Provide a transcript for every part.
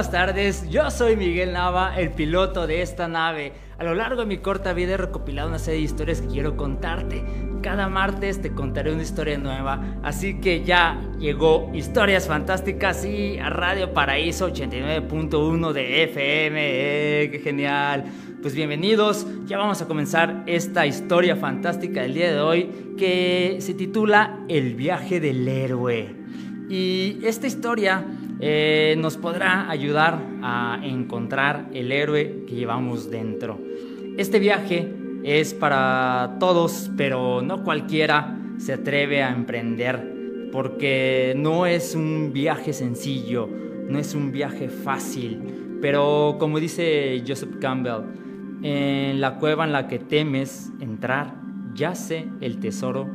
Buenas tardes, yo soy Miguel Nava, el piloto de esta nave. A lo largo de mi corta vida he recopilado una serie de historias que quiero contarte. Cada martes te contaré una historia nueva, así que ya llegó Historias Fantásticas y a Radio Paraíso 89.1 de FM. Eh, ¡Qué genial! Pues bienvenidos, ya vamos a comenzar esta historia fantástica del día de hoy que se titula El viaje del héroe. Y esta historia eh, nos podrá ayudar a encontrar el héroe que llevamos dentro. Este viaje es para todos, pero no cualquiera se atreve a emprender, porque no es un viaje sencillo, no es un viaje fácil, pero como dice Joseph Campbell, en la cueva en la que temes entrar, yace el tesoro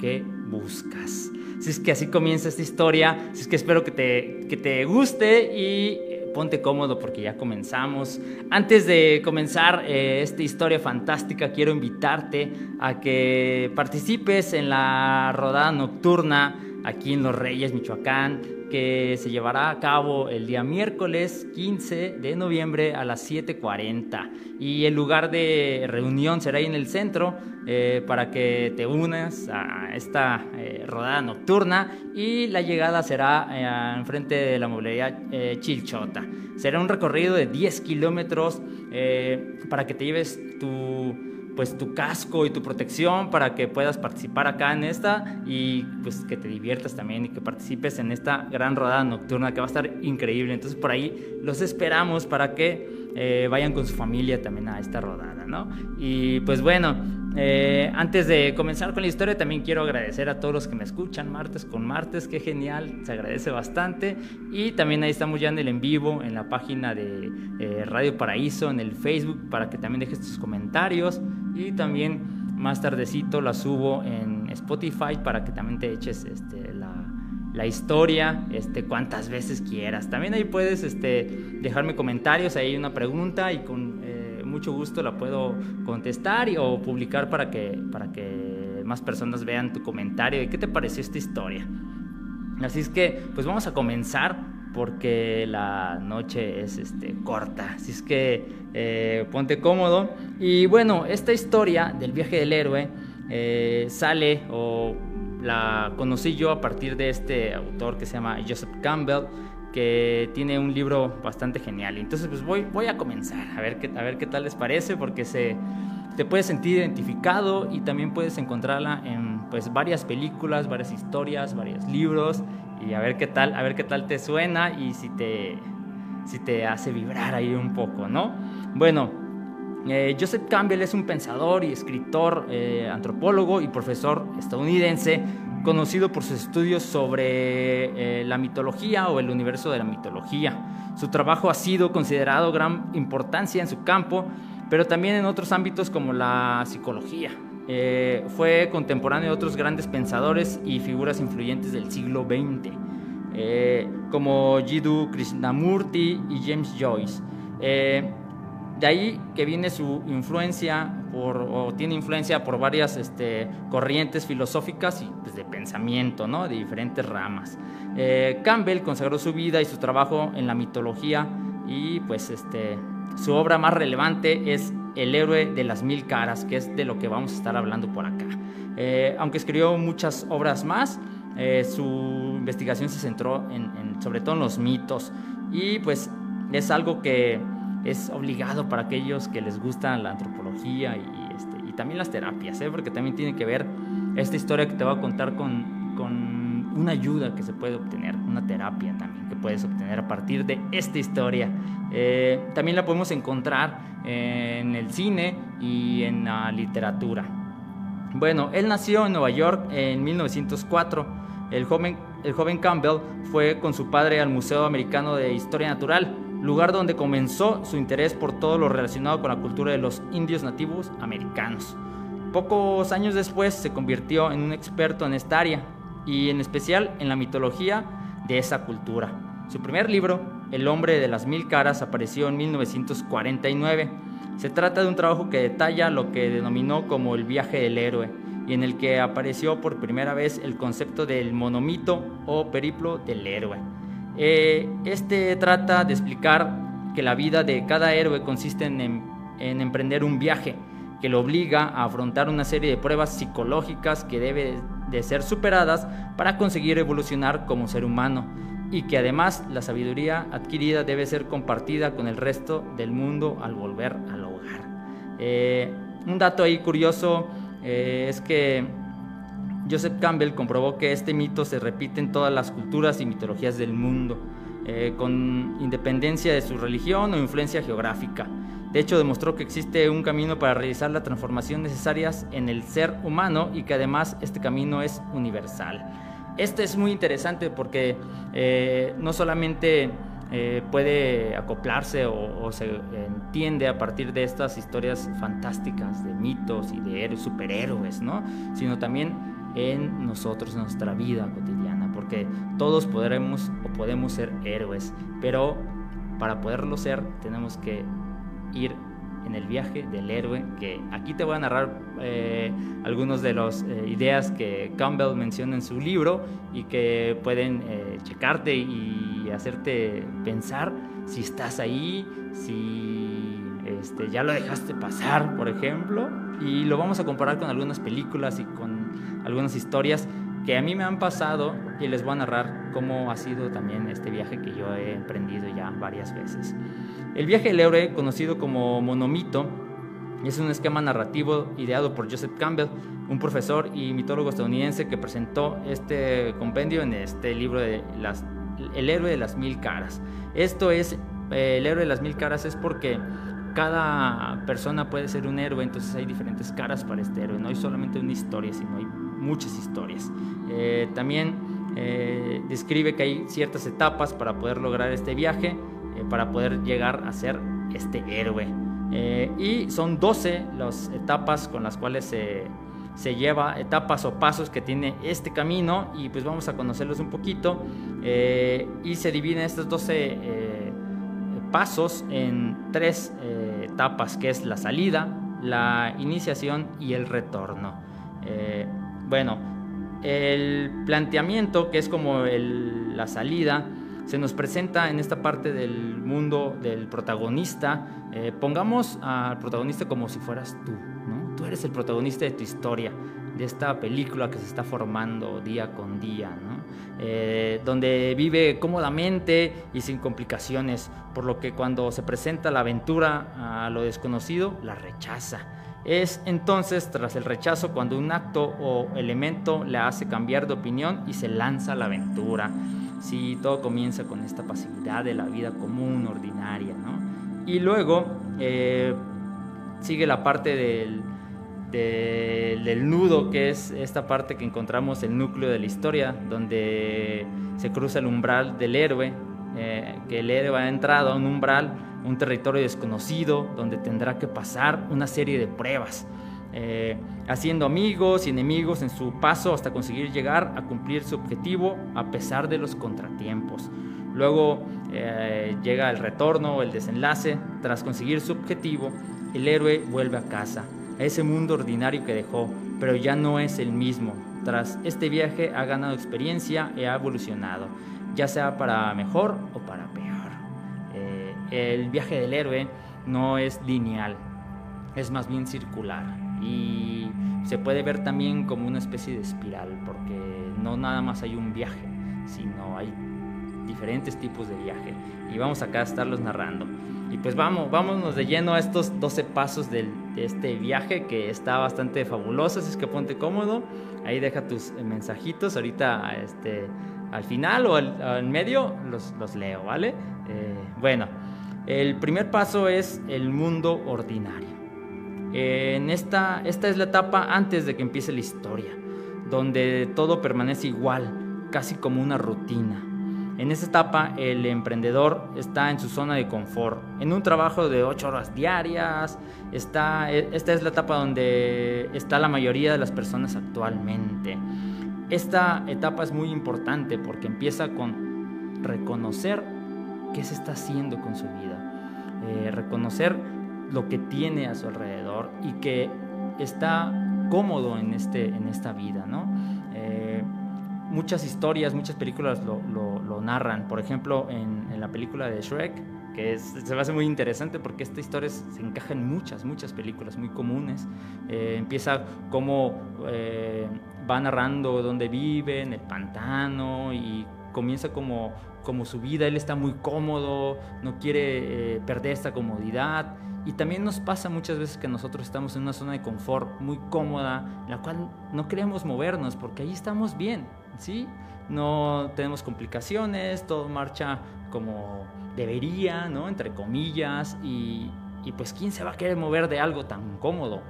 que buscas. Si es que así comienza esta historia, si es que espero que te, que te guste y eh, ponte cómodo porque ya comenzamos. Antes de comenzar eh, esta historia fantástica, quiero invitarte a que participes en la rodada nocturna aquí en Los Reyes, Michoacán que se llevará a cabo el día miércoles 15 de noviembre a las 7.40 y el lugar de reunión será ahí en el centro eh, para que te unas a esta eh, rodada nocturna y la llegada será eh, enfrente de la mobiliaria Chilchota. Será un recorrido de 10 kilómetros para que te lleves tu pues tu casco y tu protección para que puedas participar acá en esta y pues que te diviertas también y que participes en esta gran rodada nocturna que va a estar increíble. Entonces por ahí los esperamos para que eh, vayan con su familia también a esta rodada, ¿no? Y pues bueno, eh, antes de comenzar con la historia, también quiero agradecer a todos los que me escuchan martes con martes, qué genial, se agradece bastante. Y también ahí estamos ya en el en vivo, en la página de eh, Radio Paraíso, en el Facebook, para que también dejes tus comentarios. Y también más tardecito la subo en Spotify para que también te eches este, la, la historia este, cuantas veces quieras. También ahí puedes este, dejarme comentarios, ahí hay una pregunta y con mucho gusto la puedo contestar y, o publicar para que, para que más personas vean tu comentario y qué te pareció esta historia. Así es que, pues vamos a comenzar porque la noche es este, corta. Así es que eh, ponte cómodo. Y bueno, esta historia del viaje del héroe eh, sale o la conocí yo a partir de este autor que se llama Joseph Campbell que tiene un libro bastante genial. Entonces, pues voy, voy a comenzar a ver, qué, a ver qué tal les parece, porque se, te puedes sentir identificado y también puedes encontrarla en pues, varias películas, varias historias, varios libros, y a ver qué tal, a ver qué tal te suena y si te, si te hace vibrar ahí un poco, ¿no? Bueno, eh, Joseph Campbell es un pensador y escritor, eh, antropólogo y profesor estadounidense conocido por sus estudios sobre eh, la mitología o el universo de la mitología. Su trabajo ha sido considerado gran importancia en su campo, pero también en otros ámbitos como la psicología. Eh, fue contemporáneo de otros grandes pensadores y figuras influyentes del siglo XX, eh, como Jiddu Krishnamurti y James Joyce. De ahí que viene su influencia por, o tiene influencia por varias este, corrientes filosóficas y pues, de pensamiento, ¿no? de diferentes ramas. Eh, Campbell consagró su vida y su trabajo en la mitología y pues este, su obra más relevante es El héroe de las mil caras, que es de lo que vamos a estar hablando por acá. Eh, aunque escribió muchas obras más, eh, su investigación se centró en, sobre todo en los mitos y pues es algo que es obligado para aquellos que les gusta la antropología y, este, y también las terapias, ¿eh? porque también tiene que ver esta historia que te voy a contar con, con una ayuda que se puede obtener, una terapia también que puedes obtener a partir de esta historia. Eh, también la podemos encontrar en el cine y en la literatura. Bueno, él nació en Nueva York en 1904 El joven, el joven Campbell fue con su padre al Museo Americano de Historia Natural, lugar donde comenzó su interés por todo lo relacionado con la cultura de los indios nativos americanos. Pocos años después se convirtió en un experto en esta área y en especial en la mitología de esa cultura. Su primer libro, El hombre de las mil caras, apareció en 1949. Se trata de un trabajo que detalla lo que denominó como el viaje del héroe y en el que apareció por primera vez el concepto del monomito o periplo del héroe. Eh, este trata de explicar que la vida de cada héroe consiste en, en emprender un viaje que lo obliga a afrontar una serie de pruebas psicológicas que debe de ser superadas para conseguir evolucionar como ser humano y que además la sabiduría adquirida debe ser compartida con el resto del mundo al volver al hogar. Eh, un dato ahí curioso eh, es que Joseph Campbell comprobó que este mito se repite en todas las culturas y mitologías del mundo, eh, con independencia de su religión o influencia geográfica. De hecho, demostró que existe un camino para realizar la transformación necesarias en el ser humano y que además este camino es universal. Este es muy interesante porque eh, no solamente eh, puede acoplarse o, se entiende a partir de estas historias fantásticas de mitos y de superhéroes, ¿no? sino también en nosotros, en nuestra vida cotidiana, porque todos podremos o podemos ser héroes, pero para poderlo ser tenemos que ir en el viaje del héroe, que aquí te voy a narrar eh, algunos de las eh, ideas que Campbell menciona en su libro y que pueden eh, checarte y hacerte pensar si estás ahí, si este, ya lo dejaste pasar, por ejemplo, y lo vamos a comparar con algunas películas y con algunas historias que a mí me han pasado y les voy a narrar cómo ha sido también este viaje que yo he emprendido ya varias veces. El viaje del héroe, conocido como monomito, es un esquema narrativo ideado por Joseph Campbell, un profesor y mitólogo estadounidense que presentó este compendio en este libro de las, El héroe de las mil caras. Esto es, eh, el héroe de las mil caras es porque cada persona puede ser un héroe, entonces hay diferentes caras para este héroe, no hay solamente una historia, sino hay muchas historias. Eh, también eh, describe que hay ciertas etapas para poder lograr este viaje, eh, para poder llegar a ser este héroe. y son 12 las etapas con las cuales se, lleva, etapas o pasos que tiene este camino y pues vamos a conocerlos un poquito. y se dividen estos 12 pasos en tres etapas, que es la salida, la iniciación y el retorno. Bueno, el planteamiento, que es como la salida, se nos presenta en esta parte del mundo del protagonista. Eh, pongamos al protagonista como si fueras tú. Tú eres el protagonista de tu historia, de esta película que se está formando día con día. Eh, donde vive cómodamente y sin complicaciones, por lo que cuando se presenta la aventura a lo desconocido, la rechaza es entonces tras el rechazo cuando un acto o elemento le hace cambiar de opinión y se lanza a la aventura. Si todo comienza con esta pasividad de la vida común, ordinaria. Y luego eh, sigue la parte del, del, nudo, que es esta parte que encontramos el núcleo de la historia, donde se cruza el umbral del héroe, eh, que el héroe ha entrado a un umbral un territorio desconocido donde tendrá que pasar una serie de pruebas, eh, haciendo amigos y enemigos en su paso hasta conseguir llegar a cumplir su objetivo a pesar de los contratiempos. Luego eh, llega el retorno el desenlace. Tras conseguir su objetivo, el héroe vuelve a casa, a ese mundo ordinario que dejó, pero ya no es el mismo. Tras este viaje ha ganado experiencia y ha evolucionado, ya sea para mejor o para el viaje del héroe no es lineal, es más bien circular y se puede ver también como una especie de espiral porque no nada más hay un viaje, sino hay diferentes tipos de viaje y vamos acá a estarlos narrando. Y pues vamos, vámonos de lleno a estos 12 pasos de este viaje que está bastante fabuloso, así es que ponte cómodo, ahí deja tus mensajitos, ahorita este, al final o al, medio los, los, leo, ¿vale? Eh, bueno. El primer paso es el mundo ordinario. En esta, esta es la etapa antes de que empiece la historia, donde todo permanece igual, casi como una rutina. En esta etapa el emprendedor está en su zona de confort, en un trabajo de 8 horas diarias. Esta es la etapa donde está la mayoría de las personas actualmente. Esta etapa es muy importante porque empieza con reconocer qué se está haciendo con su vida, eh, reconocer lo que tiene a su alrededor y que está cómodo en, este, en esta vida, ¿no? Eh, muchas historias, muchas películas lo, narran. Por ejemplo, en, la película de Shrek, que se me hace muy interesante porque esta historia se encaja en muchas, muchas películas muy comunes. Eh, empieza como eh, va narrando dónde vive, en el pantano, y comienza como, como su vida. Él está muy cómodo, no quiere perder esta comodidad y también nos pasa muchas veces que nosotros estamos en una zona de confort muy cómoda, la cual no queremos movernos porque ahí estamos bien, ¿sí? No tenemos complicaciones, todo marcha como debería, ¿no? Entre comillas, y, y pues quién se va a querer mover de algo tan cómodo.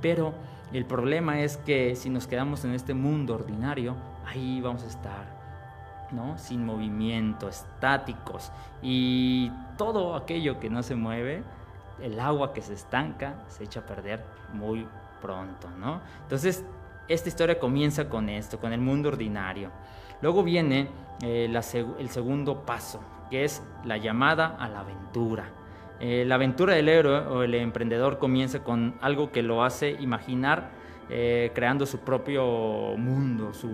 Pero el problema es que si nos quedamos en este mundo ordinario, ahí vamos a estar ¿no? sin movimiento, estáticos y todo aquello que no se mueve el agua que se estanca se echa a perder muy pronto, ¿no? Entonces, esta historia comienza con esto, con el mundo ordinario. Luego viene eh, el segundo paso, que es la llamada a la aventura. Eh, la aventura del héroe o el emprendedor comienza con algo que lo hace imaginar eh, creando su propio mundo, su,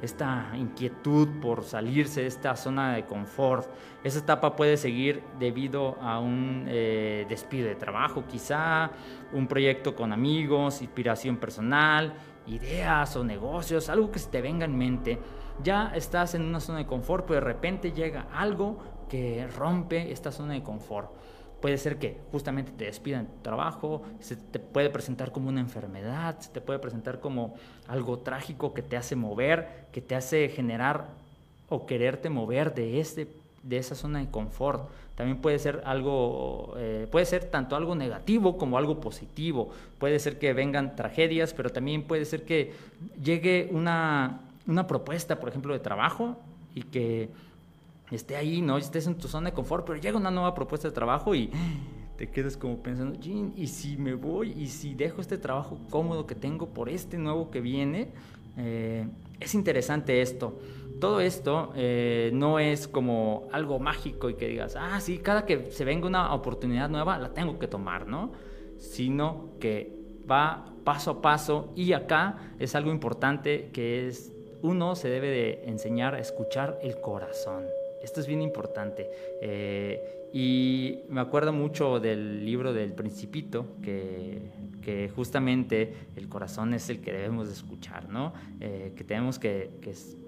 esta inquietud por salirse de esta zona de confort. Esa etapa puede seguir debido a un eh, despido de trabajo, quizá un proyecto con amigos, inspiración personal, ideas o negocios, algo que se te venga en mente. Ya estás en una zona de confort, pero de repente llega algo que rompe esta zona de confort. Puede ser que justamente te despidan de tu trabajo, se te puede presentar como una enfermedad, se te puede presentar como algo trágico que te hace mover, que te hace generar o quererte mover de, este, de esa zona de confort. También puede ser algo, eh, puede ser tanto algo negativo como algo positivo. Puede ser que vengan tragedias, pero también puede ser que llegue una, una propuesta, por ejemplo, de trabajo y que esté ahí, ¿no? Estés en tu zona de confort, pero llega una nueva propuesta de trabajo y te quedas como pensando, ¿y si me voy? ¿Y si dejo este trabajo cómodo que tengo por este nuevo que viene? Eh, es interesante esto. Todo esto eh, no es como algo mágico y que digas, ah, sí, cada que se venga una oportunidad nueva la tengo que tomar, ¿no? Sino que va paso a paso y acá es algo importante que es, uno se debe de enseñar a escuchar el corazón. Esto es bien importante. Eh, y me acuerdo mucho del libro del Principito, que, que, justamente el corazón es el que debemos de escuchar, ¿no? Eh, que tenemos que,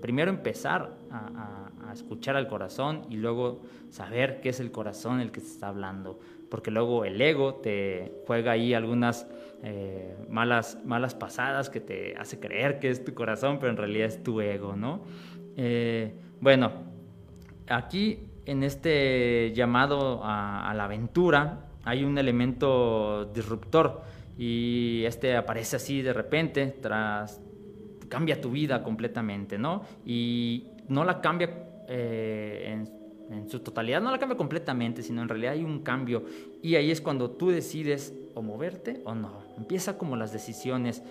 primero empezar a, escuchar al corazón y luego saber qué es el corazón el que se está hablando, porque luego el ego te juega ahí algunas eh, malas, malas pasadas que te hace creer que es tu corazón, pero en realidad es tu ego, ¿no? bueno, aquí en este llamado a, la aventura hay un elemento disruptor y este aparece así de repente, tras cambia tu vida completamente, ¿no? Y no la cambia eh, en, en, su totalidad, no la cambia completamente, sino en realidad hay un cambio y ahí es cuando tú decides o moverte o no. Empieza como las decisiones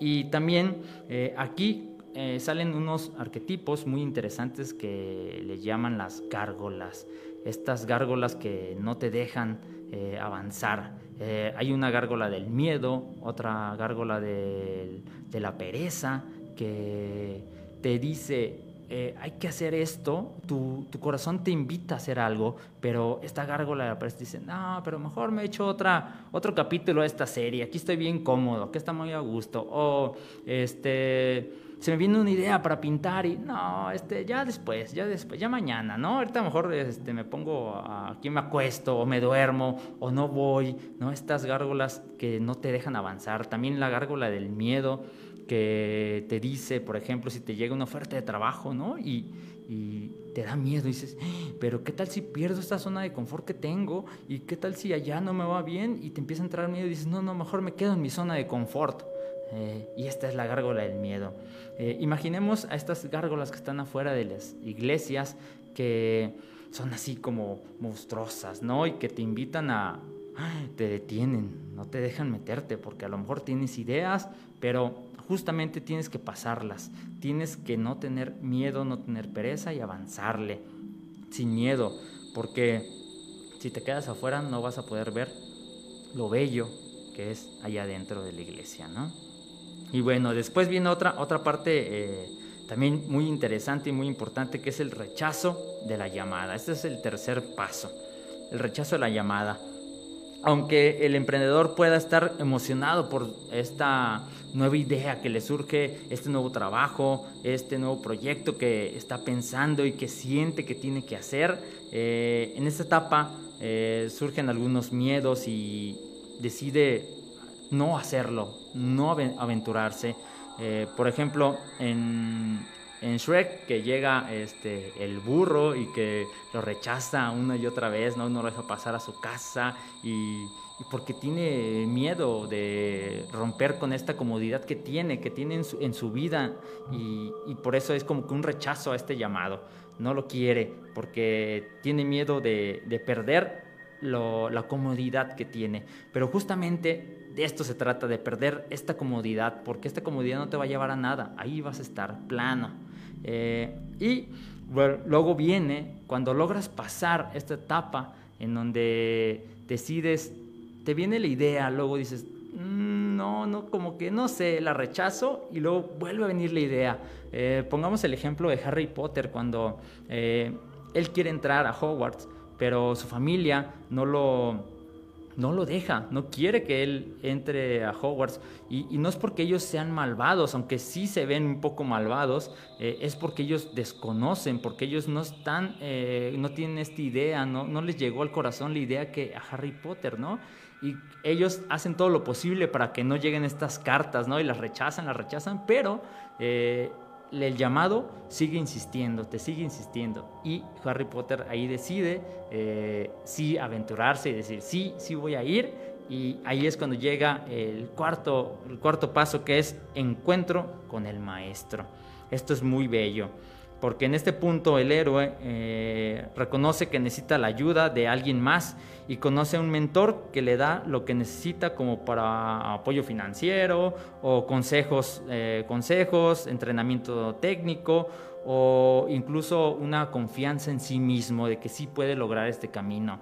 y también eh, aquí eh, salen unos arquetipos muy interesantes que le llaman las gárgolas. Estas gárgolas que no te dejan eh, avanzar. Eh, hay una gárgola del miedo, otra gárgola de la pereza, que te dice, hay que hacer esto, tu, corazón te invita a hacer algo, pero esta gárgola de la pereza dice, no, pero mejor me echo otra, otro capítulo de esta serie, aquí estoy bien cómodo, aquí está muy a gusto, o este se me viene una idea para pintar y no, este, ya después, ya después, ya mañana, ¿no? Ahorita a lo mejor este, me pongo aquí me acuesto o me duermo o no voy, ¿no? Estas gárgolas que no te dejan avanzar, también la gárgola del miedo que te dice, por ejemplo, si te llega una oferta de trabajo, ¿no? Y, y te da miedo, y dices, pero ¿qué tal si pierdo esta zona de confort que tengo? ¿Y qué tal si allá no me va bien? Y te empieza a entrar miedo y dices, no, no, mejor me quedo en mi zona de confort. Eh, y esta es la gárgola del miedo. Eh, imaginemos a estas gárgolas que están afuera de las iglesias que son así como monstruosas, ¿no? Y que te invitan a... Te detienen, no te dejan meterte porque a lo mejor tienes ideas, pero justamente tienes que pasarlas. Tienes que no tener miedo, no tener pereza y avanzarle sin miedo, porque si te quedas afuera no vas a poder ver lo bello que es allá dentro de la iglesia, ¿no? Y bueno, después viene otra, otra parte eh, también muy interesante y muy importante que es el rechazo de la llamada. Este es el tercer paso, el rechazo de la llamada. Aunque el emprendedor pueda estar emocionado por esta nueva idea que le surge, este nuevo trabajo, este nuevo proyecto que está pensando y que siente que tiene que hacer, eh, en esta etapa eh, surgen algunos miedos y decide no hacerlo, no aventurarse. Eh, por ejemplo, en, en, Shrek, que llega este, el burro y que lo rechaza una y otra vez, no, no lo deja pasar a su casa y, porque tiene miedo de romper con esta comodidad que tiene, que tiene en su, vida y, y, por eso es como que un rechazo a este llamado. No lo quiere porque tiene miedo de, de perder la comodidad que tiene. Pero justamente de esto se trata, de perder esta comodidad, porque esta comodidad no te va a llevar a nada, ahí vas a estar plano. Eh, y luego viene cuando logras pasar esta etapa en donde decides, te viene la idea, luego dices, mm, no, no, como que no sé, la rechazo y luego vuelve a venir la idea. Eh, pongamos el ejemplo de Harry Potter cuando eh, él quiere entrar a Hogwarts pero su familia no lo, no lo deja, no quiere que él entre a Hogwarts. Y, no es porque ellos sean malvados, aunque sí se ven un poco malvados, eh, es porque ellos desconocen, porque ellos no están, eh, no tienen esta idea, no, les llegó al corazón la idea que a Harry Potter, ¿no? Y ellos hacen todo lo posible para que no lleguen estas cartas, ¿no? Y las rechazan, las rechazan, pero... Eh, el llamado sigue insistiendo, te sigue insistiendo. Y Harry Potter ahí decide eh, sí aventurarse y decir, sí, sí voy a ir. Y ahí es cuando llega el cuarto, el cuarto paso que es encuentro con el maestro. Esto es muy bello porque en este punto el héroe eh, reconoce que necesita la ayuda de alguien más y conoce a un mentor que le da lo que necesita como para apoyo financiero o consejos, eh, consejos entrenamiento técnico o incluso una confianza en sí mismo de que sí puede lograr este camino.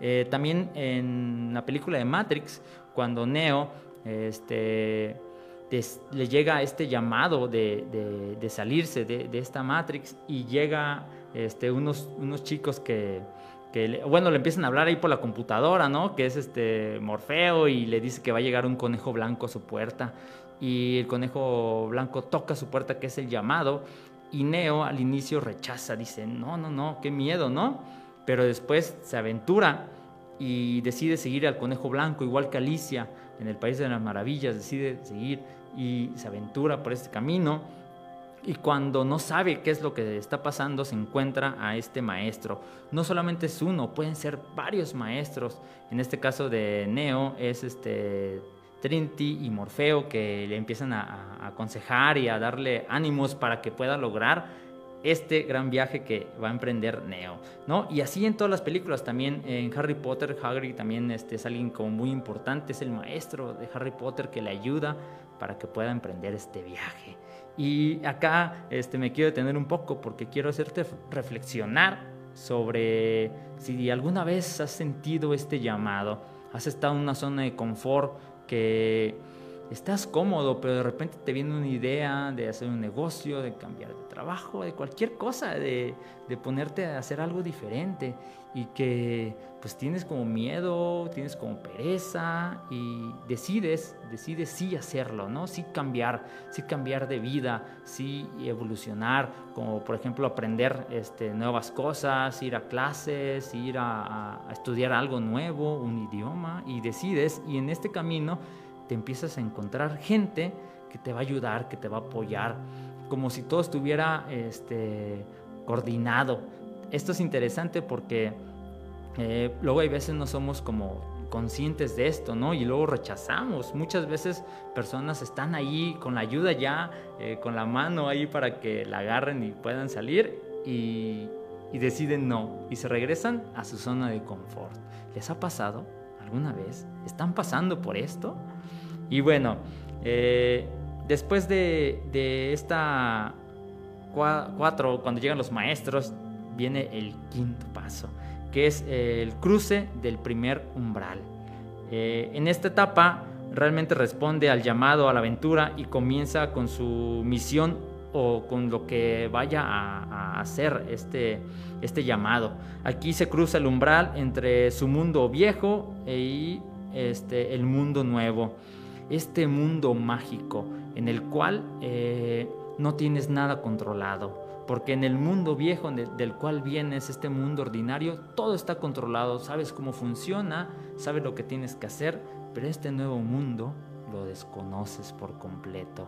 Eh, también en la película de Matrix, cuando Neo este, le llega este llamado de, salirse de, esta Matrix y llega este, unos, unos chicos que, bueno, le empiezan a hablar ahí por la computadora, ¿no? Que es este Morfeo y le dice que va a llegar un conejo blanco a su puerta y el conejo blanco toca su puerta, que es el llamado, y Neo al inicio rechaza, dice, no, no, no, qué miedo, ¿no? Pero después se aventura y decide seguir al conejo blanco, igual que Alicia en el País de las Maravillas, decide seguir y se aventura por este camino y cuando no sabe qué es lo que está pasando se encuentra a este maestro. No solamente es uno, pueden ser varios maestros. En este caso de Neo es este Trinity y Morfeo que le empiezan a, aconsejar y a darle ánimos para que pueda lograr este gran viaje que va a emprender Neo, ¿no? Y así en todas las películas, también en Harry Potter, Hagrid también este, es alguien como muy importante, es el maestro de Harry Potter que le ayuda para que pueda emprender este viaje. Y acá este, me quiero detener un poco porque quiero hacerte reflexionar sobre si alguna vez has sentido este llamado, has estado en una zona de confort que estás cómodo, pero de repente te viene una idea de hacer un negocio, de cambiar de trabajo, de cualquier cosa, de, de, ponerte a hacer algo diferente y que pues tienes como miedo, tienes como pereza y decides, decides sí hacerlo, ¿no? Sí cambiar, sí cambiar de vida, sí evolucionar, como por ejemplo aprender este, nuevas cosas, ir a clases, ir a, a estudiar algo nuevo, un idioma y decides y en este camino te empiezas a encontrar gente que te va a ayudar, que te va a apoyar, como si todo estuviera este, coordinado. Esto es interesante porque eh, luego hay veces no somos como conscientes de esto, ¿no? Y luego rechazamos. Muchas veces personas están ahí con la ayuda ya, eh, con la mano ahí para que la agarren y puedan salir y, deciden no y se regresan a su zona de confort. ¿Les ha pasado alguna vez? ¿Están pasando por esto? Y bueno, eh, después de, de esta cuatro, cuando llegan los maestros, viene el quinto paso que es eh, el cruce del primer umbral. Eh, en esta etapa realmente responde al llamado a la aventura y comienza con su misión o con lo que vaya a, hacer este, este llamado. Aquí se cruza el umbral entre su mundo viejo y este, el mundo nuevo. Este mundo mágico en el cual eh, no tienes nada controlado porque en el mundo viejo del cual vienes, este mundo ordinario, todo está controlado, sabes cómo funciona, sabes lo que tienes que hacer, pero este nuevo mundo lo desconoces por completo.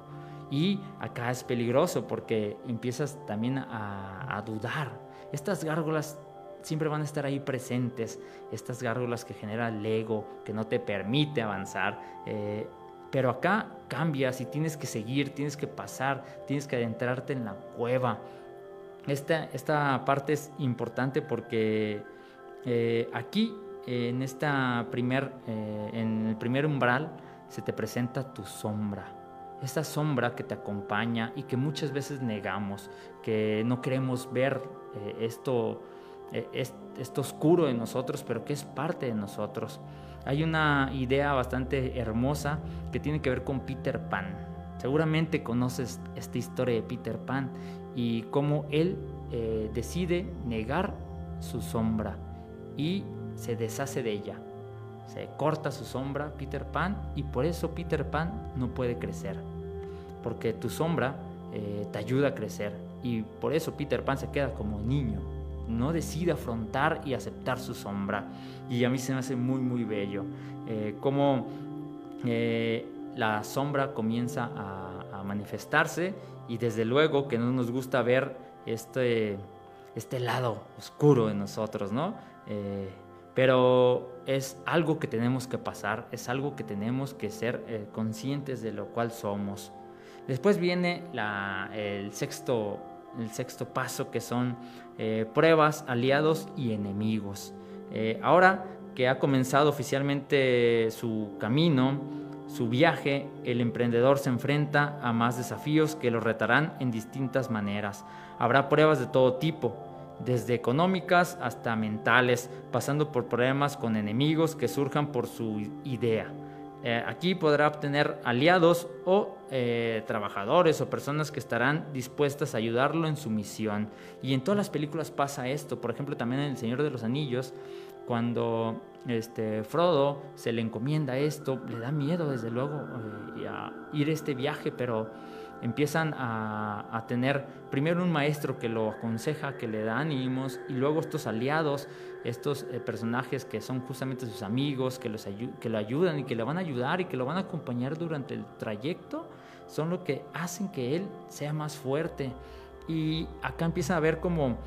Y acá es peligroso porque empiezas también a, dudar. Estas gárgolas siempre van a estar ahí presentes, estas gárgolas que genera el ego, que no te permite avanzar. Eh, pero acá cambias y tienes que seguir, tienes que pasar, tienes que adentrarte en la cueva. Esta, esta parte es importante porque eh, aquí, en, esta primer, eh, en el primer umbral, se te presenta tu sombra. Esta sombra que te acompaña y que muchas veces negamos, que no queremos ver eh, esto, esto oscuro en nosotros, pero que es parte de nosotros. Hay una idea bastante hermosa que tiene que ver con Peter Pan. Seguramente conoces esta historia de Peter Pan y cómo él eh, decide negar su sombra y se deshace de ella. Se corta su sombra, Peter Pan, y por eso Peter Pan no puede crecer. Porque tu sombra eh, te ayuda a crecer. Y por eso Peter Pan se queda como niño. No decide afrontar y aceptar su sombra. Y a mí se me hace muy, muy bello. Eh, como la sombra comienza a, manifestarse y desde luego que no nos gusta ver este, este lado oscuro en nosotros, ¿no? Eh, pero es algo que tenemos que pasar, es algo que tenemos que ser eh, conscientes de lo cual somos. Después viene el, sexto, el sexto paso que son eh, pruebas, aliados y enemigos. ahora que ha comenzado oficialmente su camino, su viaje, el emprendedor se enfrenta a más desafíos que lo retarán en distintas maneras. Habrá pruebas de todo tipo, desde económicas hasta mentales, pasando por problemas con enemigos que surjan por su idea. Eh, aquí podrá obtener aliados o eh, trabajadores o personas que estarán dispuestas a ayudarlo en su misión. Y en todas las películas pasa esto. Por ejemplo, también en El Señor de los Anillos, cuando este, Frodo se le encomienda esto, le da miedo desde luego eh, a ir este viaje, pero empiezan a, tener primero un maestro que lo aconseja, que le da ánimos, y luego estos aliados, estos eh, personajes que son justamente sus amigos, que, los que lo ayudan y que le van a ayudar y que lo van a acompañar durante el trayecto, son lo que hacen que él sea más fuerte. Y acá empieza a ver como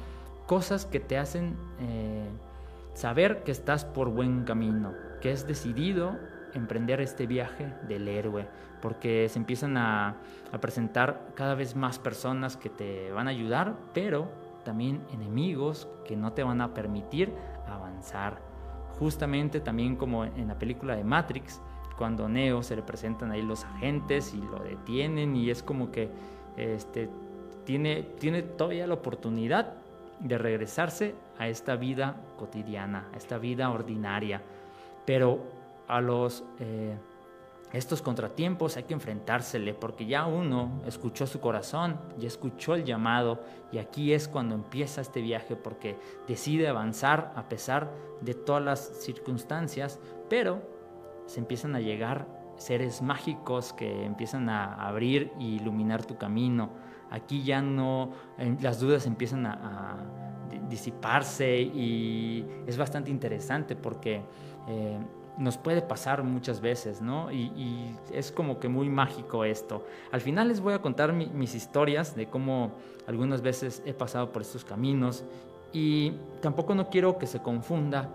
cosas que te hacen... Eh, Saber que estás por buen camino, que es decidido emprender este viaje del héroe, porque se empiezan a, presentar cada vez más personas que te van a ayudar, pero también enemigos que no te van a permitir avanzar. Justamente también como en la película de Matrix, cuando Neo se le presentan ahí los agentes y lo detienen y es como que este, tiene, tiene todavía la oportunidad de regresarse a esta vida cotidiana, a esta vida ordinaria. Pero a los eh, estos contratiempos hay que enfrentársele porque ya uno escuchó su corazón, ya escuchó el llamado y aquí es cuando empieza este viaje porque decide avanzar a pesar de todas las circunstancias, pero se empiezan a llegar seres mágicos que empiezan a abrir y iluminar tu camino. Aquí ya no, las dudas empiezan a disiparse y es bastante interesante porque eh, nos puede pasar muchas veces, ¿no? Y, es como que muy mágico esto. Al final les voy a contar mis historias de cómo algunas veces he pasado por estos caminos y tampoco no quiero que se confunda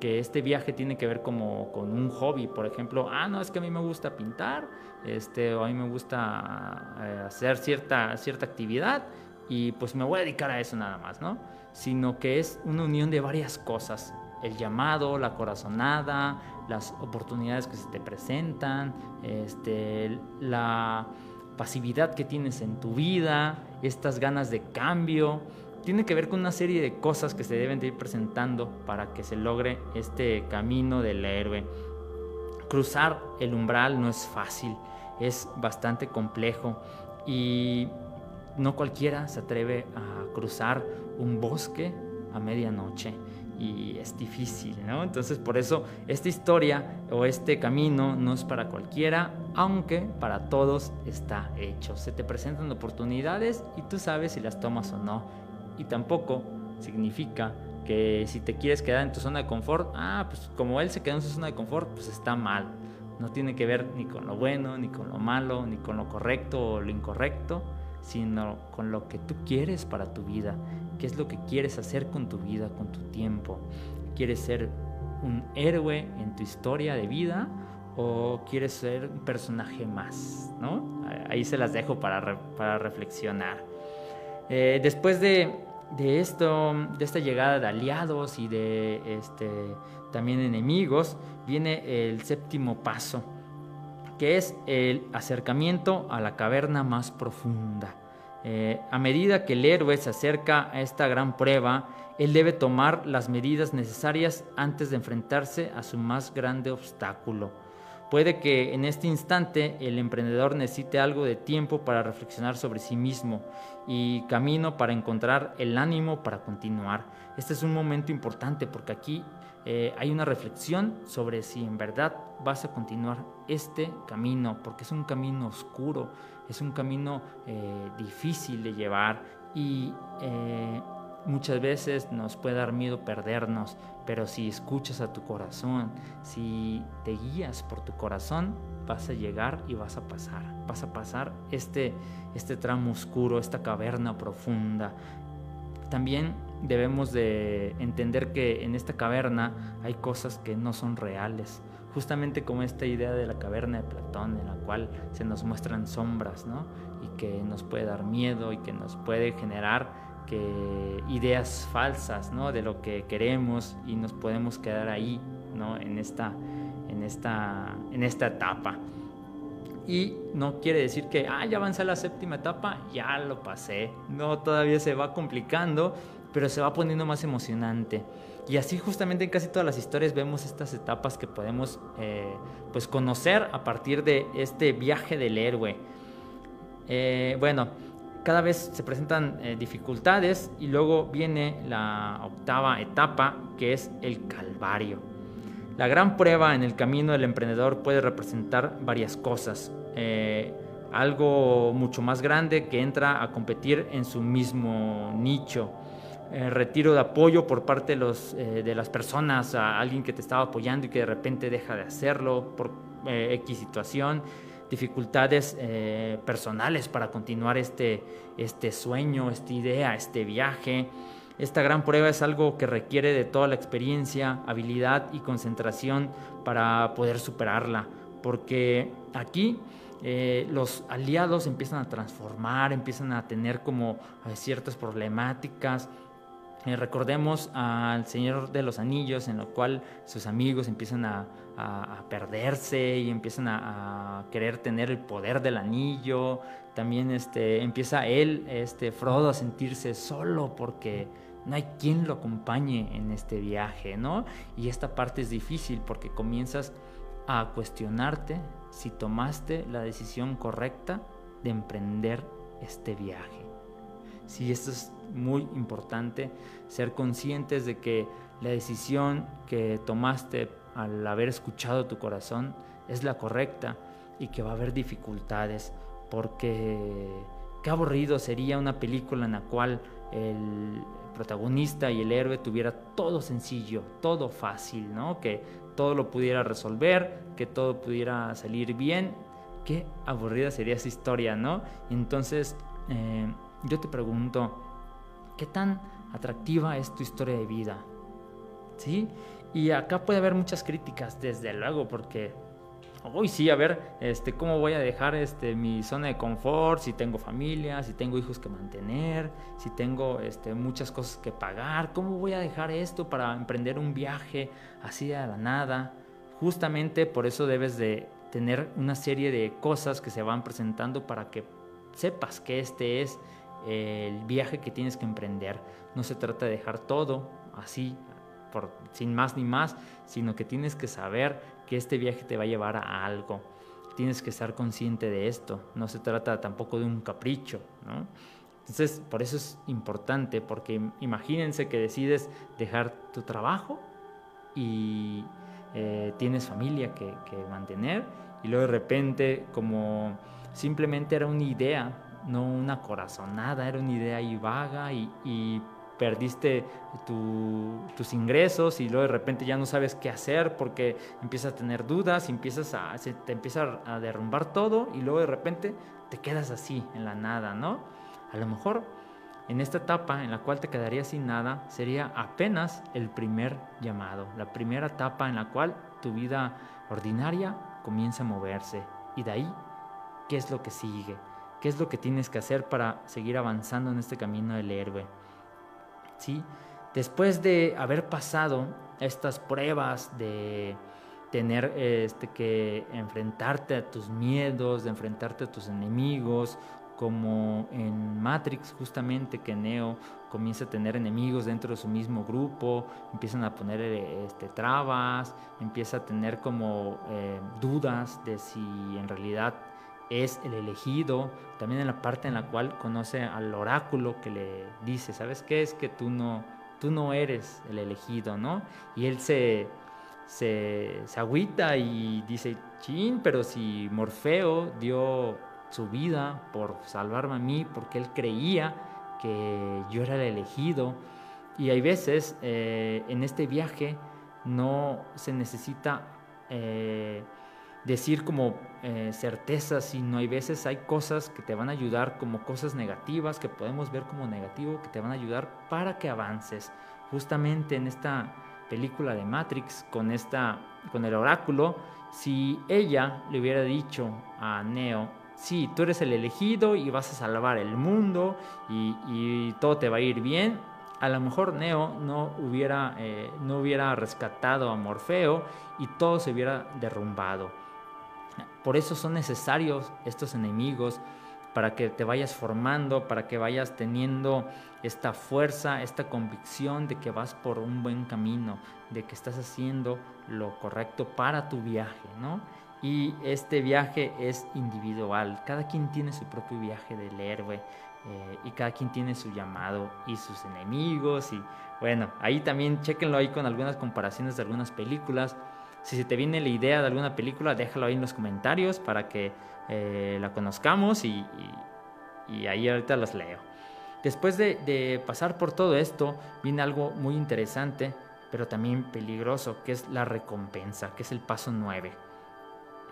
que este viaje tiene que ver como con un hobby, por ejemplo, ah, no, es que a mí me gusta pintar, este, o a mí me gusta eh, hacer cierta, cierta actividad y pues me voy a dedicar a eso nada más, ¿no? Sino que es una unión de varias cosas, el llamado, la corazonada, las oportunidades que se te presentan, este, la pasividad que tienes en tu vida, estas ganas de cambio, tiene que ver con una serie de cosas que se deben de ir presentando para que se logre este camino del héroe. Cruzar el umbral no es fácil, es bastante complejo y no cualquiera se atreve a cruzar un bosque a medianoche y es difícil, ¿no? Entonces por eso esta historia o este camino no es para cualquiera, aunque para todos está hecho. Se te presentan oportunidades y tú sabes si las tomas o no y tampoco significa que si te quieres quedar en tu zona de confort, ah, pues como él se quedó en su zona de confort, pues está mal. No tiene que ver ni con lo bueno, ni con lo malo, ni con lo correcto o lo incorrecto, sino con lo que tú quieres para tu vida. ¿Qué es lo que quieres hacer con tu vida, con tu tiempo? ¿Quieres ser un héroe en tu historia de vida o quieres ser un personaje más? ¿no? Ahí se las dejo para, para reflexionar. Eh, después de, esto, de esta llegada de aliados y de este, también enemigos, viene el séptimo paso, que es el acercamiento a la caverna más profunda. Eh, a medida que el héroe se acerca a esta gran prueba, él debe tomar las medidas necesarias antes de enfrentarse a su más grande obstáculo. Puede que en este instante el emprendedor necesite algo de tiempo para reflexionar sobre sí mismo y camino para encontrar el ánimo para continuar. Este es un momento importante porque aquí eh, hay una reflexión sobre si en verdad vas a continuar este camino, porque es un camino oscuro, es un camino eh, difícil de llevar y eh, muchas veces nos puede dar miedo perdernos, pero si escuchas a tu corazón, si te guías por tu corazón, vas a llegar y vas a pasar. Vas a pasar este, este tramo oscuro, esta caverna profunda. También debemos de entender que en esta caverna hay cosas que no son reales. Justamente como esta idea de la caverna de Platón, en la cual se nos muestran sombras, ¿no? Y que nos puede dar miedo y que nos puede generar que ideas falsas ¿no? de lo que queremos y nos podemos quedar ahí ¿no? en, esta, en, esta, en esta etapa. Y no quiere decir que, ah, ya avancé a la séptima etapa, ya lo pasé. No, todavía se va complicando, pero se va poniendo más emocionante. Y así justamente en casi todas las historias vemos estas etapas que podemos eh, pues conocer a partir de este viaje del héroe. Eh, bueno, cada vez se presentan eh, dificultades y luego viene la octava etapa que es el calvario. La gran prueba en el camino del emprendedor puede representar varias cosas. Algo mucho más grande que entra a competir en su mismo nicho. Eh, retiro de apoyo por parte de, los, de las personas, a alguien que te estaba apoyando y que de repente deja de hacerlo por X situación dificultades eh, personales para continuar este, este sueño, esta idea, este viaje. Esta gran prueba es algo que requiere de toda la experiencia, habilidad y concentración para poder superarla, porque aquí eh, los aliados empiezan a transformar, empiezan a tener como eh, ciertas problemáticas, eh, recordemos al Señor de los Anillos, en lo cual sus amigos empiezan a, perderse y empiezan a, querer tener el poder del anillo. También este, empieza él, este, Frodo, a sentirse solo porque no hay quien lo acompañe en este viaje, ¿no? Y esta parte es difícil porque comienzas a cuestionarte si tomaste la decisión correcta de emprender este viaje. Si esto es muy importante, ser conscientes de que la decisión que tomaste al haber escuchado tu corazón es la correcta y que va a haber dificultades, porque qué aburrido sería una película en la cual el protagonista y el héroe tuviera todo sencillo, todo fácil, ¿no? Que todo lo pudiera resolver, que todo pudiera salir bien. Qué aburrida sería esa historia, ¿no? Entonces, eh, yo te pregunto, ¿qué tan atractiva es tu historia de vida? ¿Sí? Y acá puede haber muchas críticas, desde luego, porque hoy sí, a ver, este, cómo voy a dejar este, mi zona de confort, si tengo familia, si tengo hijos que mantener, si tengo este, muchas cosas que pagar, cómo voy a dejar esto para emprender un viaje así a la nada. Justamente por eso debes de tener una serie de cosas que se van presentando para que sepas que este es el viaje que tienes que emprender. No se trata de dejar todo así, sin más ni más, sino que tienes que saber que este viaje te va a llevar a algo. Tienes que estar consciente de esto. No se trata tampoco de un capricho, ¿no? Entonces, por eso es importante, porque imagínense que decides dejar tu trabajo y eh, tienes familia que, mantener y luego de repente como simplemente era una idea, no una corazonada, era una idea y vaga y, y perdiste tus ingresos y luego de repente ya no sabes qué hacer porque empiezas a tener dudas, empiezas a, se te empieza a derrumbar todo y luego de repente te quedas así en la nada, ¿no? A lo mejor en esta etapa en la cual te quedarías sin nada sería apenas el primer llamado, la primera etapa en la cual tu vida ordinaria comienza a moverse y de ahí, ¿qué es lo que sigue? ¿Qué es lo que tienes que hacer para seguir avanzando en este camino del héroe? ¿sí? Después de haber pasado estas pruebas de tener este, que enfrentarte a tus miedos, de enfrentarte a tus enemigos, como en Matrix justamente que Neo comienza a tener enemigos dentro de su mismo grupo, empiezan a poner este, trabas, empieza a tener como eh, dudas de si en realidad es el elegido, también en la parte en la cual conoce al oráculo que le dice, ¿sabes qué? Es que tú no, tú no eres el elegido, ¿no? Y él se, se, agüita y dice, chin, pero si Morfeo dio su vida por salvarme a mí, porque él creía que yo era el elegido. Y hay veces eh, en este viaje no se necesita eh, decir como eh, certezas, sino hay veces hay cosas que te van a ayudar como cosas negativas, que podemos ver como negativo, que te van a ayudar para que avances. Justamente en esta película de Matrix, con, esta, con el oráculo, si ella le hubiera dicho a Neo, sí, tú eres el elegido y vas a salvar el mundo y, todo te va a ir bien, a lo mejor Neo no hubiera, eh, no hubiera rescatado a Morfeo y todo se hubiera derrumbado. Por eso son necesarios estos enemigos para que te vayas formando, para que vayas teniendo esta fuerza, esta convicción de que vas por un buen camino, de que estás haciendo lo correcto para tu viaje, ¿no? Y este viaje es individual, cada quien tiene su propio viaje del héroe eh, y cada quien tiene su llamado y sus enemigos y bueno, ahí también chequenlo ahí con algunas comparaciones de algunas películas si se te viene la idea de alguna película, déjalo ahí en los comentarios para que eh, la conozcamos y, ahí ahorita las leo. Después de, pasar por todo esto, viene algo muy interesante, pero también peligroso, que es la recompensa, que es el paso 9.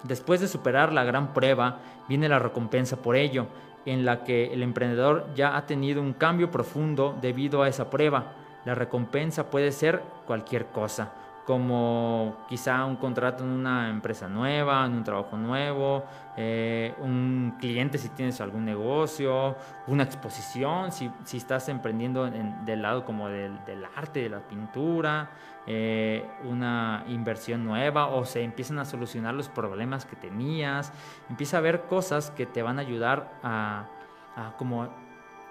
Después de superar la gran prueba, viene la recompensa por ello, en la que el emprendedor ya ha tenido un cambio profundo debido a esa prueba. La recompensa puede ser cualquier cosa como quizá un contrato en una empresa nueva, en un trabajo nuevo, eh, un cliente si tienes algún negocio, una exposición, si, si estás emprendiendo del lado como del, arte, de la pintura, eh, una inversión nueva o se empiezan a solucionar los problemas que tenías, empieza a ver cosas que te van a ayudar a, a como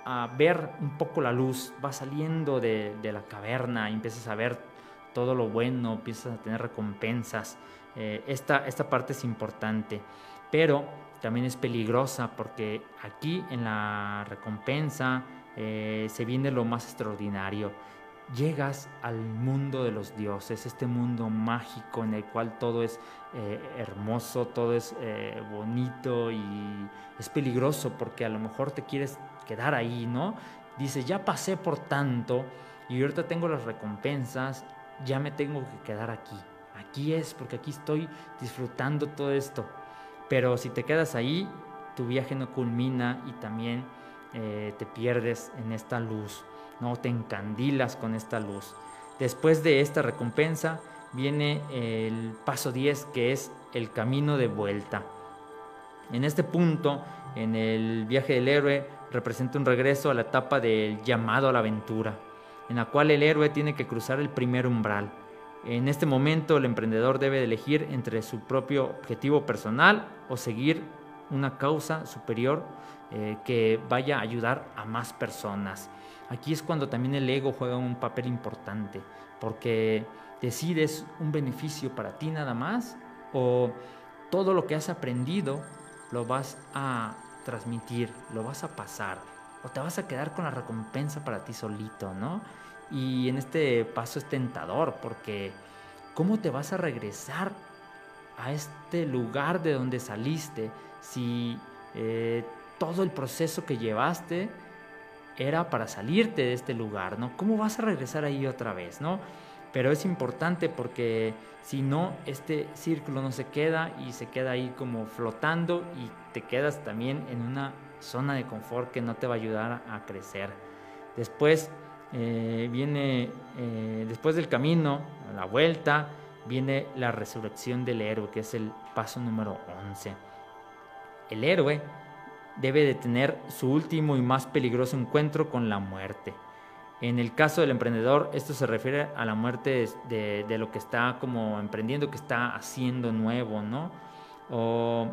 a ver un poco la luz, va saliendo de, de la caverna, empiezas a ver todo lo bueno, empiezas a tener recompensas. Eh, esta, esta parte es importante, pero también es peligrosa porque aquí en la recompensa eh, se viene lo más extraordinario. Llegas al mundo de los dioses, este mundo mágico en el cual todo es eh, hermoso, todo es bonito y es peligroso porque a lo mejor te quieres quedar ahí, ¿no? Dice, ya pasé por tanto y ahorita tengo las recompensas ya me tengo que quedar aquí. Aquí es porque aquí estoy disfrutando todo esto. Pero si te quedas ahí, tu viaje no culmina y también eh, te pierdes en esta luz, no te encandilas con esta luz. Después de esta recompensa viene el paso 10 que es el camino de vuelta. En este punto, en el viaje del héroe, representa un regreso a la etapa del llamado a la aventura, en la cual el héroe tiene que cruzar el primer umbral. En este momento el emprendedor debe elegir entre su propio objetivo personal o seguir una causa superior eh, que vaya a ayudar a más personas. Aquí es cuando también el ego juega un papel importante, porque decides un beneficio para ti nada más o todo lo que has aprendido lo vas a transmitir, lo vas a pasar o te vas a quedar con la recompensa para ti solito, ¿no? Y en este paso es tentador porque ¿cómo te vas a regresar a este lugar de donde saliste si eh, todo el proceso que llevaste era para salirte de este lugar, ¿no? ¿Cómo vas a regresar ahí otra vez, ¿no? Pero es importante porque si no, este círculo no se queda y se queda ahí como flotando y te quedas también en una zona de confort que no te va a ayudar a crecer. Después eh, viene, eh, después del camino, la vuelta, viene la resurrección del héroe, que es el paso número 11. El héroe debe de tener su último y más peligroso encuentro con la muerte. En el caso del emprendedor, esto se refiere a la muerte de, de, lo que está como emprendiendo, que está haciendo nuevo, ¿no? O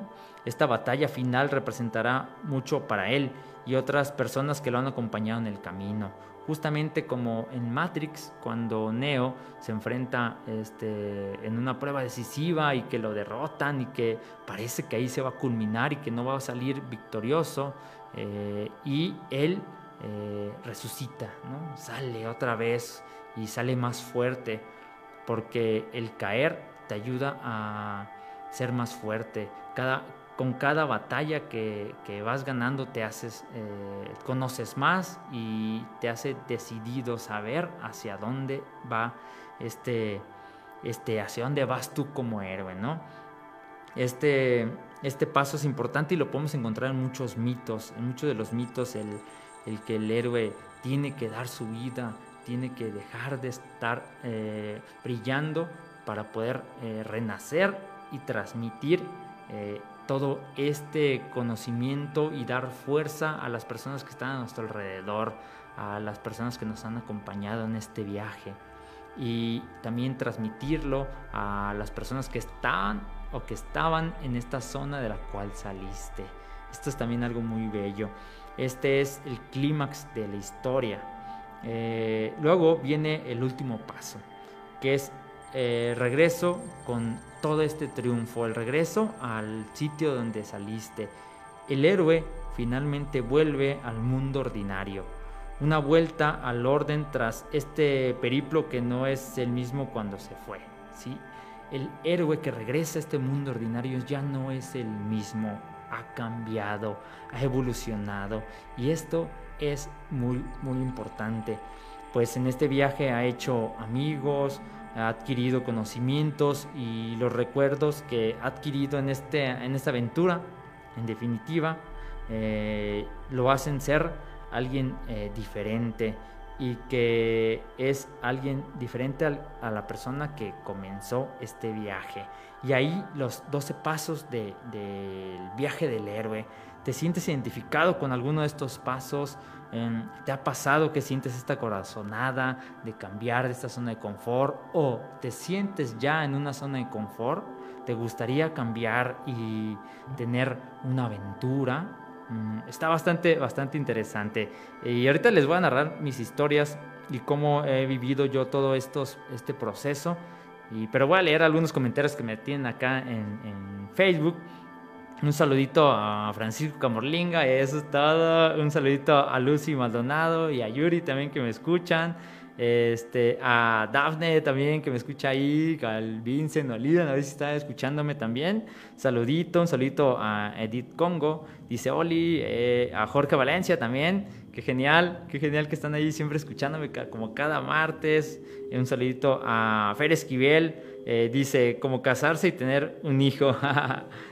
esta batalla final representará mucho para él y otras personas que lo han acompañado en el camino justamente como en Matrix, cuando Neo se enfrenta este, en una prueba decisiva y que lo derrotan y que parece que ahí se va a culminar y que no va a salir victorioso, eh, y él eh, resucita, ¿no? sale otra vez y sale más fuerte, porque el caer te ayuda a ser más fuerte. Cada, con cada batalla que, vas ganando te haces, eh, conoces más y te hace decidido saber hacia dónde va este, este, hacia dónde vas tú como héroe, ¿no? Este, este paso es importante y lo podemos encontrar en muchos mitos, en muchos de los mitos el, que el héroe tiene que dar su vida, tiene que dejar de estar eh, brillando para poder eh, renacer y transmitir todo este conocimiento y dar fuerza a las personas que están a nuestro alrededor, a las personas que nos han acompañado en este viaje y también transmitirlo a las personas que están o que estaban en esta zona de la cual saliste. Esto es también algo muy bello. Este es el clímax de la historia. Eh, luego viene el último paso, que es eh, regreso con todo este triunfo, el regreso al sitio donde saliste. El héroe finalmente vuelve al mundo ordinario, una vuelta al orden tras este periplo que no es el mismo cuando se fue. ¿sí? El héroe que regresa a este mundo ordinario ya no es el mismo, ha cambiado, ha evolucionado y esto es muy muy importante, pues en este viaje ha hecho amigos, ha adquirido conocimientos y los recuerdos que ha adquirido en, este, en esta aventura, en definitiva, eh, lo hacen ser alguien eh, diferente y que es alguien diferente a la persona que comenzó este viaje. Y ahí los 12 pasos del viaje del héroe, te sientes identificado con alguno de estos pasos, ¿Te ha pasado que sientes esta corazonada de cambiar de esta zona de confort o te sientes ya en una zona de confort? ¿Te gustaría cambiar y tener una aventura? Mm, está bastante, bastante interesante. Y ahorita les voy a narrar mis historias y cómo he vivido yo todo este proceso. Y, pero voy a leer algunos comentarios que me tienen acá en Facebook. Un saludito a Francisco Camorlinga, eso es todo. Un saludito a Lucy Maldonado y a Yuri también que me escuchan. Este, a Dafne también que me escucha ahí, al Vincent Oliva, a ver si está escuchándome también. Saludito, un saludito a Edith Congo, dice Oli, eh, a Jorge Valencia también, qué genial, qué genial que están ahí siempre escuchándome como cada martes. un saludito a Fer Esquivel, eh, dice, como casarse y tener un hijo.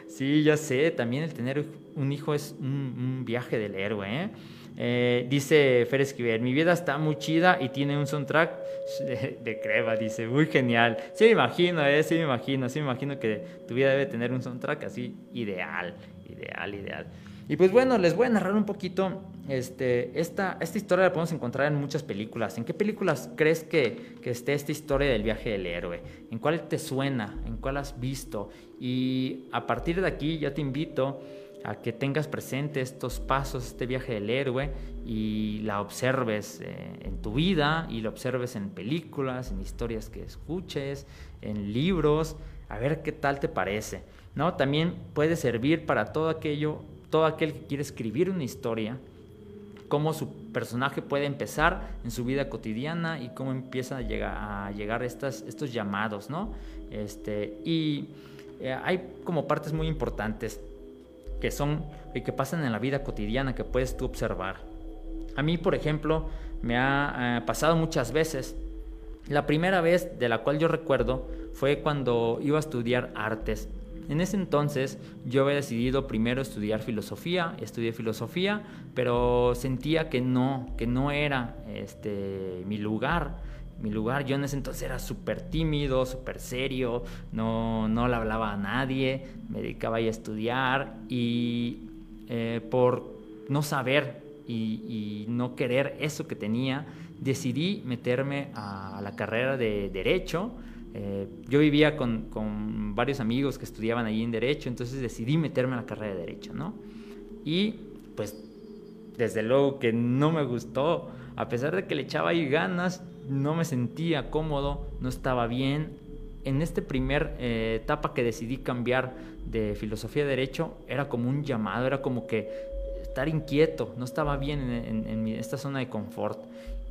Sí, ya sé, también el tener un hijo es un, viaje del héroe. ¿eh? Eh, dice Fer Esquivel, mi vida está muy chida y tiene un soundtrack de, de crema, dice, muy genial. Sí me imagino, eh, sí me imagino, sí me imagino que tu vida debe tener un soundtrack así ideal, ideal, ideal. Y pues bueno, les voy a narrar un poquito. Este, esta, esta historia la podemos encontrar en muchas películas. ¿En qué películas crees que, que esté esta historia del viaje del héroe? ¿En cuál te suena? ¿En cuál has visto? Y a partir de aquí ya te invito a que tengas presente estos pasos, este viaje del héroe y la observes eh, en tu vida y lo observes en películas, en historias que escuches, en libros, a ver qué tal te parece. ¿no? También puede servir para todo aquello todo aquel que quiere escribir una historia, cómo su personaje puede empezar en su vida cotidiana y cómo empieza a llegar, a llegar estos llamados, ¿no? Este, y eh, hay como partes muy importantes que son y que pasan en la vida cotidiana que puedes tú observar. A mí, por ejemplo, me ha eh, pasado muchas veces. La primera vez de la cual yo recuerdo fue cuando iba a estudiar artes. En ese entonces yo había decidido primero estudiar filosofía, estudié filosofía, pero sentía que no, que no era este, mi lugar. Mi lugar, yo en ese entonces era súper tímido, súper serio, no, no le hablaba a nadie, me dedicaba a estudiar y eh, por no saber y, no querer eso que tenía, decidí meterme a la carrera de Derecho eh, yo vivía con, varios amigos que estudiaban allí en Derecho, entonces decidí meterme en la carrera de Derecho, ¿no? Y pues desde luego que no me gustó, a pesar de que le echaba ahí ganas, no me sentía cómodo, no estaba bien. En esta primer eh, etapa que decidí cambiar de filosofía de derecho, era como un llamado, era como que estar inquieto, no estaba bien en, en esta zona de confort.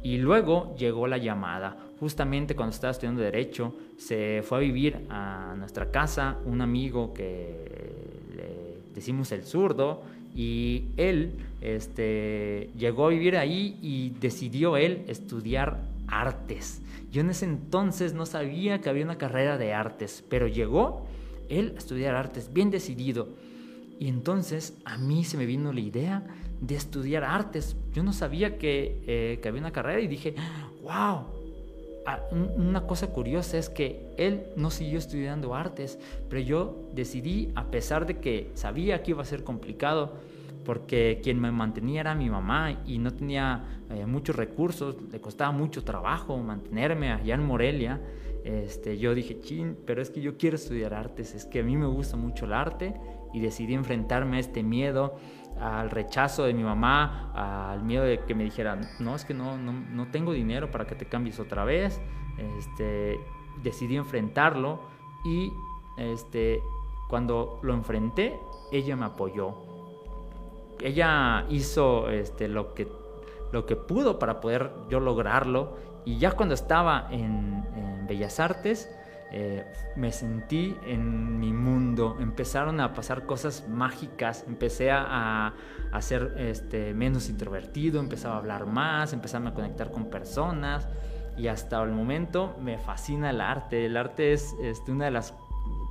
Y luego llegó la llamada. Justamente cuando estaba estudiando Derecho, se fue a vivir a nuestra casa un amigo que le decimos el zurdo, y él este, llegó a vivir ahí y decidió él estudiar artes. Yo en ese entonces no sabía que había una carrera de artes, pero llegó él a estudiar artes, bien decidido. Y entonces a mí se me vino la idea de estudiar artes. Yo no sabía que, eh, que había una carrera y dije, wow. Ah, una cosa curiosa es que él no siguió estudiando artes, pero yo decidí, a pesar de que sabía que iba a ser complicado, porque quien me mantenía era mi mamá y no tenía eh, muchos recursos, le costaba mucho trabajo mantenerme allá en Morelia. Este, yo dije, chin, pero es que yo quiero estudiar artes, es que a mí me gusta mucho el arte y decidí enfrentarme a este miedo al rechazo de mi mamá, al miedo de que me dijeran, no, es que no, no, no tengo dinero para que te cambies otra vez. Este, decidí enfrentarlo y este, cuando lo enfrenté, ella me apoyó. Ella hizo este, lo, que, lo que pudo para poder yo lograrlo y ya cuando estaba en, en Bellas Artes, eh, me sentí en mi mundo, empezaron a pasar cosas mágicas, empecé a, a, ser este, menos introvertido, empezaba a hablar más, empezaba a conectar con personas y hasta el momento me fascina el arte. El arte es este, una de las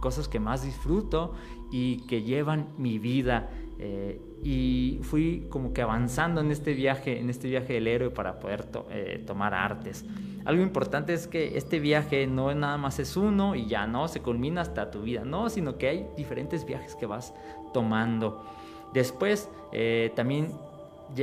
cosas que más disfruto y que llevan mi vida. Eh, y fui como que avanzando en este viaje, en este viaje del héroe para poder eh, tomar artes. Algo importante es que este viaje no nada más es uno y ya no se culmina hasta tu vida, no, sino que hay diferentes viajes que vas tomando. Después eh, también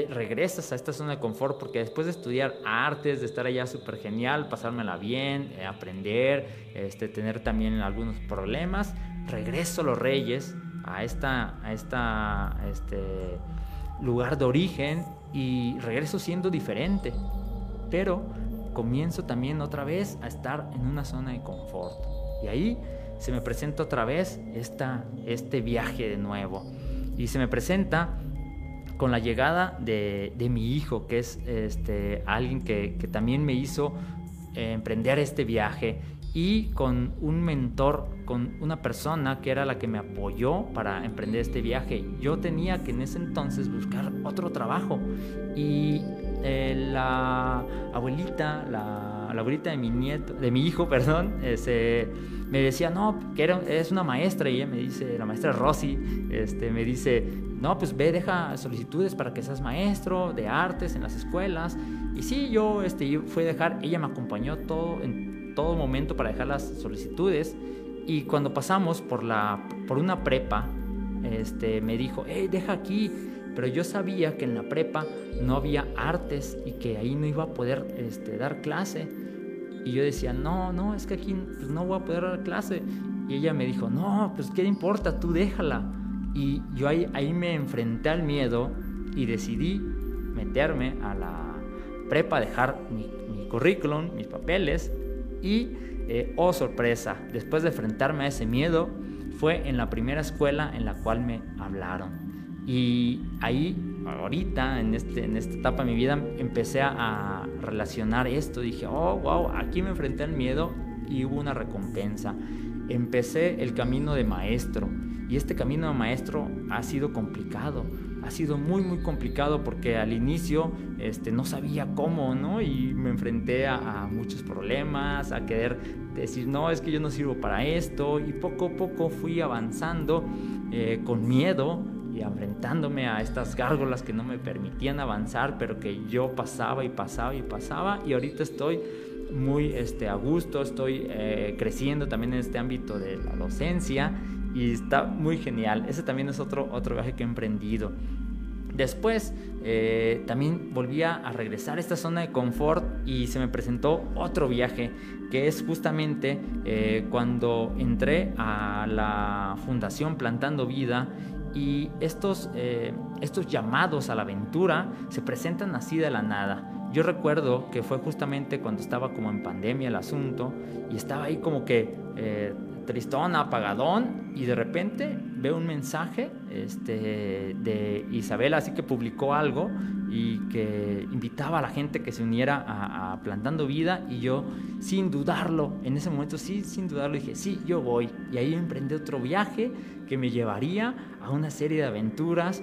regresas a esta zona de confort porque después de estudiar artes, de estar allá súper genial, pasármela bien, aprender, este, tener también algunos problemas, regreso a los reyes a esta, a esta este, lugar de origen y regreso siendo diferente. Pero comienzo también otra vez a estar en una zona de confort. Y ahí se me presenta otra vez esta, este viaje de nuevo. Y se me presenta con la llegada de, de mi hijo, que es este, alguien que, que también me hizo eh, emprender este viaje y con un mentor, con una persona que era la que me apoyó para emprender este viaje. Yo tenía que en ese entonces buscar otro trabajo y eh, la abuelita, la, abuelita de mi nieto, de mi hijo, perdón, eh, me decía, no, que es una maestra y ella me dice, la maestra Rosy, este, me dice, no, pues ve, deja solicitudes para que seas maestro de artes en las escuelas. Y sí, yo este, fui a dejar, ella me acompañó todo, en todo momento para dejar las solicitudes. Y cuando pasamos por, la, por una prepa, este, me dijo, hey, deja aquí. Pero yo sabía que en la prepa no había artes y que ahí no iba a poder este, dar clase. Y yo decía, no, no, es que aquí pues, no voy a poder dar clase. Y ella me dijo, no, pues qué importa, tú déjala. Y yo ahí, ahí me enfrenté al miedo y decidí meterme a la prepa, dejar mi, currículum, mis papeles y, eh, oh sorpresa, después de enfrentarme a ese miedo, fue en la primera escuela en la cual me hablaron. Y ahí, ahorita, en, este, en esta etapa de mi vida, empecé a relacionar esto. Dije, oh, wow, aquí me enfrenté al miedo y hubo una recompensa. Empecé el camino de maestro y este camino maestro ha sido complicado, ha sido muy muy complicado porque al inicio este, no sabía cómo, ¿no? Y me enfrenté a, muchos problemas, a querer decir, no, es que yo no sirvo para esto y poco a poco fui avanzando eh, con miedo y enfrentándome a estas gárgolas que no me permitían avanzar, pero que yo pasaba y pasaba y pasaba. Y ahorita estoy muy este, a gusto, estoy eh, creciendo también en este ámbito de la docencia y está muy genial. Ese también es otro, otro viaje que he emprendido. Después eh, también volví a regresar a esta zona de confort y se me presentó otro viaje que es justamente eh, cuando entré a la fundación Plantando Vida y estos, eh, estos llamados a la aventura se presentan así de la nada. Yo recuerdo que fue justamente cuando estaba como en pandemia el asunto y estaba ahí como que tristón, apagadón, y de repente veo un mensaje este, de Isabela, así que publicó algo y que invitaba a la gente que se uniera a, Plantando Vida, y yo, sin dudarlo, en ese momento sí, sin dudarlo, dije, sí, yo voy. Y ahí emprendí otro viaje que me llevaría a una serie de aventuras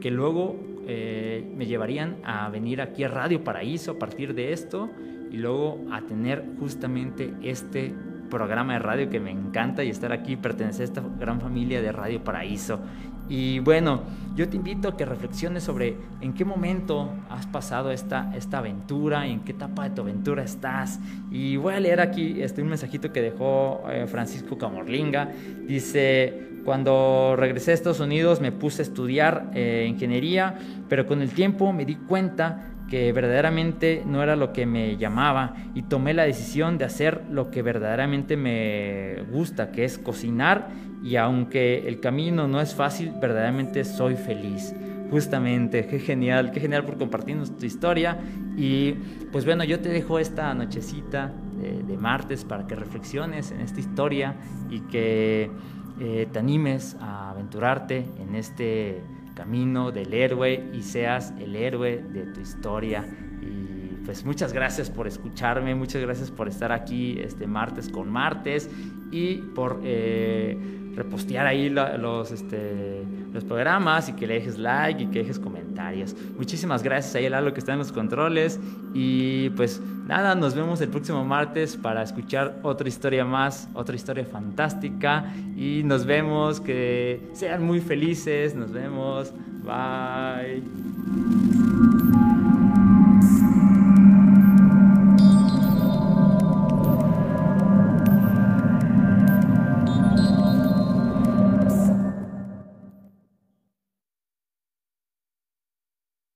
que luego eh, me llevarían a venir aquí a Radio Paraíso a partir de esto y luego a tener justamente este programa de radio que me encanta y estar aquí, pertenecer a esta gran familia de Radio Paraíso. Y bueno, yo te invito a que reflexiones sobre en qué momento has pasado esta, esta aventura, en qué etapa de tu aventura estás. Y voy a leer aquí este, un mensajito que dejó eh, Francisco Camorlinga. Dice, cuando regresé a Estados Unidos me puse a estudiar eh, ingeniería, pero con el tiempo me di cuenta que verdaderamente no era lo que me llamaba y tomé la decisión de hacer lo que verdaderamente me gusta, que es cocinar y aunque el camino no es fácil, verdaderamente soy feliz. Justamente, qué genial, qué genial por compartirnos tu historia y pues bueno, yo te dejo esta nochecita de, martes para que reflexiones en esta historia y que eh, te animes a aventurarte en este camino del héroe y seas el héroe de tu historia. Y pues muchas gracias por escucharme, muchas gracias por estar aquí este martes con martes y por eh, repostear ahí los, este, los programas y que le dejes like y que dejes comentarios. Muchísimas gracias ahí Lalo que está en los controles y pues nada, nos vemos el próximo martes para escuchar otra historia más, otra historia fantástica y nos vemos, que sean muy felices, nos vemos, bye.